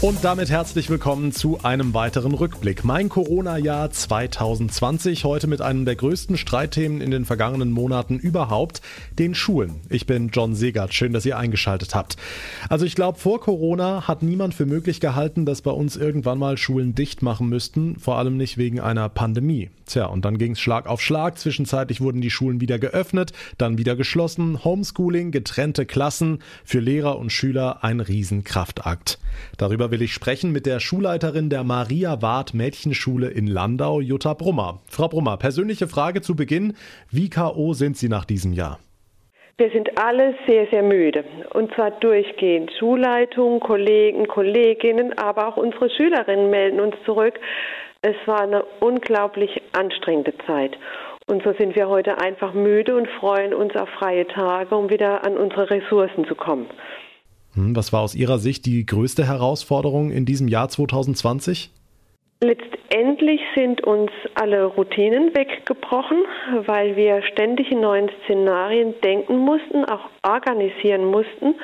Und damit herzlich willkommen zu einem weiteren Rückblick. Mein Corona-Jahr 2020, heute mit einem der größten Streitthemen in den vergangenen Monaten überhaupt, den Schulen. Ich bin John Segert, schön, dass ihr eingeschaltet habt. Also ich glaube, vor Corona hat niemand für möglich gehalten, dass bei uns irgendwann mal Schulen dicht machen müssten, vor allem nicht wegen einer Pandemie. Tja, und dann ging es Schlag auf Schlag. Zwischenzeitlich wurden die Schulen wieder geöffnet, dann wieder geschlossen. Homeschooling, getrennte Klassen, für Lehrer und Schüler ein Riesenkraftakt. Darüber will ich sprechen mit der Schulleiterin der Maria Ward Mädchenschule in Landau, Jutta Brummer. Frau Brummer, persönliche Frage zu Beginn. Wie K.O. sind Sie nach diesem Jahr? Wir sind alle sehr, sehr müde. Und zwar durchgehend. Schulleitung, Kollegen, Kolleginnen, aber auch unsere Schülerinnen melden uns zurück. Es war eine unglaublich anstrengende Zeit. Und so sind wir heute einfach müde und freuen uns auf freie Tage, um wieder an unsere Ressourcen zu kommen. Hm, was war aus Ihrer Sicht die größte Herausforderung in diesem Jahr 2020? Letztendlich sind uns alle Routinen weggebrochen, weil wir ständig in neuen Szenarien denken mussten, auch organisieren mussten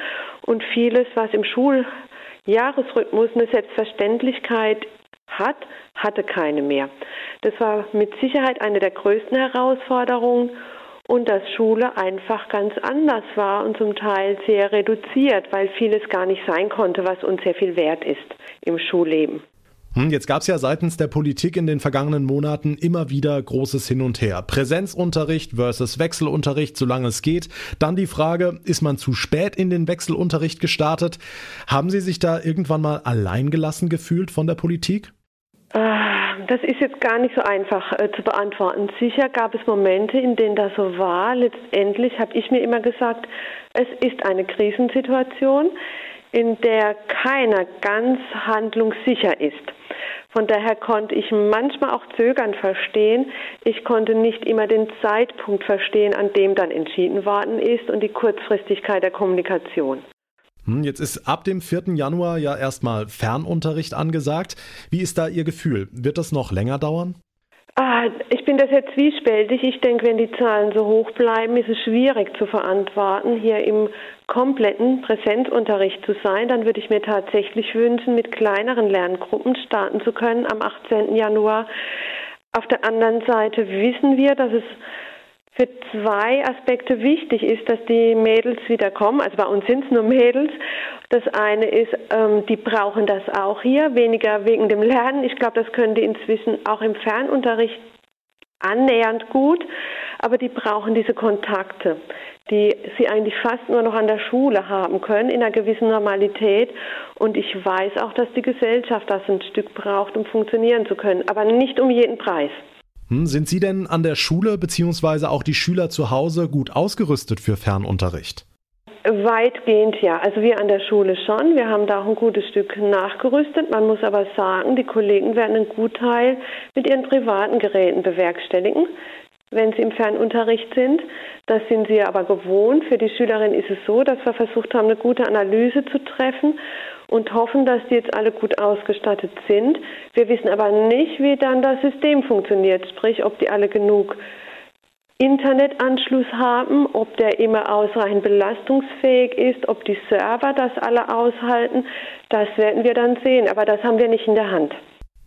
und vieles, was im Schuljahresrhythmus eine Selbstverständlichkeit hat, hatte keine mehr. Das war mit Sicherheit eine der größten Herausforderungen und dass Schule einfach ganz anders war und zum Teil sehr reduziert, weil vieles gar nicht sein konnte, was uns sehr viel wert ist im Schulleben. Hm, jetzt gab es ja seitens der Politik in den vergangenen Monaten immer wieder großes Hin und Her. Präsenzunterricht versus Wechselunterricht, solange es geht. Dann die Frage, ist man zu spät in den Wechselunterricht gestartet? Haben Sie sich da irgendwann mal alleingelassen gefühlt von der Politik? Ah, das ist jetzt gar nicht so einfach äh, zu beantworten. Sicher gab es Momente, in denen das so war. Letztendlich habe ich mir immer gesagt, es ist eine Krisensituation, in der keiner ganz handlungssicher ist. Von daher konnte ich manchmal auch Zögern verstehen. Ich konnte nicht immer den Zeitpunkt verstehen, an dem dann entschieden worden ist und die Kurzfristigkeit der Kommunikation. Hm, jetzt ist ab dem 4. Januar ja erstmal Fernunterricht angesagt. Wie ist da Ihr Gefühl? Wird das noch länger dauern? Ah, ich bin das jetzt zwiespältig. Ich denke, wenn die Zahlen so hoch bleiben, ist es schwierig zu verantworten, hier im kompletten Präsenzunterricht zu sein. Dann würde ich mir tatsächlich wünschen, mit kleineren Lerngruppen starten zu können am 18. Januar. Auf der anderen Seite wissen wir, dass es für zwei Aspekte wichtig ist, dass die Mädels wieder kommen. Also bei uns sind es nur Mädels. Das eine ist, ähm, die brauchen das auch hier, weniger wegen dem Lernen. Ich glaube, das können die inzwischen auch im Fernunterricht annähernd gut, aber die brauchen diese Kontakte, die sie eigentlich fast nur noch an der Schule haben können, in einer gewissen Normalität. Und ich weiß auch, dass die Gesellschaft das ein Stück braucht, um funktionieren zu können, aber nicht um jeden Preis. Sind Sie denn an der Schule bzw. auch die Schüler zu Hause gut ausgerüstet für Fernunterricht? Weitgehend ja. Also wir an der Schule schon. Wir haben da auch ein gutes Stück nachgerüstet. Man muss aber sagen, die Kollegen werden einen Gutteil mit ihren privaten Geräten bewerkstelligen, wenn sie im Fernunterricht sind. Das sind sie aber gewohnt. Für die Schülerin ist es so, dass wir versucht haben, eine gute Analyse zu treffen und hoffen, dass die jetzt alle gut ausgestattet sind. Wir wissen aber nicht, wie dann das System funktioniert, sprich, ob die alle genug Internetanschluss haben, ob der immer ausreichend belastungsfähig ist, ob die Server das alle aushalten. Das werden wir dann sehen, aber das haben wir nicht in der Hand.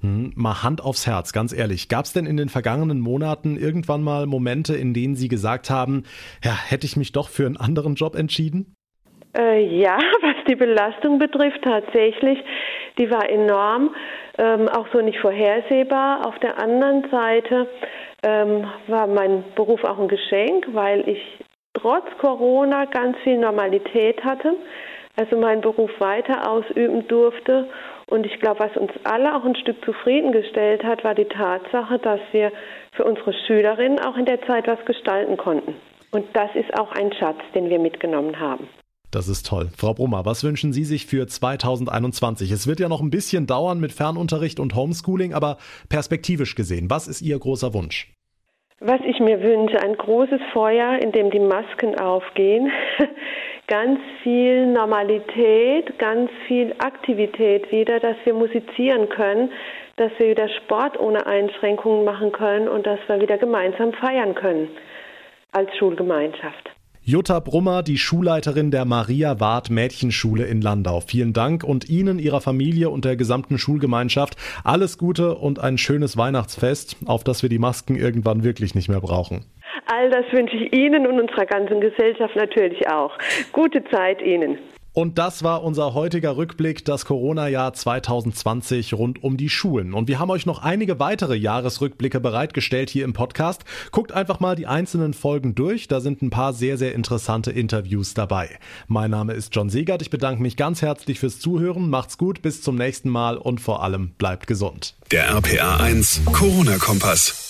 Hm, mal Hand aufs Herz, ganz ehrlich. Gab es denn in den vergangenen Monaten irgendwann mal Momente, in denen Sie gesagt haben, ja, hätte ich mich doch für einen anderen Job entschieden? Äh, ja, was die Belastung betrifft, tatsächlich. Die war enorm, ähm, auch so nicht vorhersehbar. Auf der anderen Seite ähm, war mein Beruf auch ein Geschenk, weil ich trotz Corona ganz viel Normalität hatte, also meinen Beruf weiter ausüben durfte. Und ich glaube, was uns alle auch ein Stück zufriedengestellt hat, war die Tatsache, dass wir für unsere Schülerinnen auch in der Zeit was gestalten konnten. Und das ist auch ein Schatz, den wir mitgenommen haben. Das ist toll. Frau Brummer, was wünschen Sie sich für 2021? Es wird ja noch ein bisschen dauern mit Fernunterricht und Homeschooling, aber perspektivisch gesehen, was ist Ihr großer Wunsch? Was ich mir wünsche, ein großes Feuer, in dem die Masken aufgehen, ganz viel Normalität, ganz viel Aktivität wieder, dass wir musizieren können, dass wir wieder Sport ohne Einschränkungen machen können und dass wir wieder gemeinsam feiern können als Schulgemeinschaft. Jutta Brummer, die Schulleiterin der Maria Ward Mädchenschule in Landau. Vielen Dank und Ihnen, Ihrer Familie und der gesamten Schulgemeinschaft alles Gute und ein schönes Weihnachtsfest, auf das wir die Masken irgendwann wirklich nicht mehr brauchen. All das wünsche ich Ihnen und unserer ganzen Gesellschaft natürlich auch. Gute Zeit Ihnen. Und das war unser heutiger Rückblick, das Corona-Jahr 2020 rund um die Schulen. Und wir haben euch noch einige weitere Jahresrückblicke bereitgestellt hier im Podcast. Guckt einfach mal die einzelnen Folgen durch, da sind ein paar sehr, sehr interessante Interviews dabei. Mein Name ist John Segert, ich bedanke mich ganz herzlich fürs Zuhören, macht's gut, bis zum nächsten Mal und vor allem bleibt gesund. Der RPA 1 Corona-Kompass.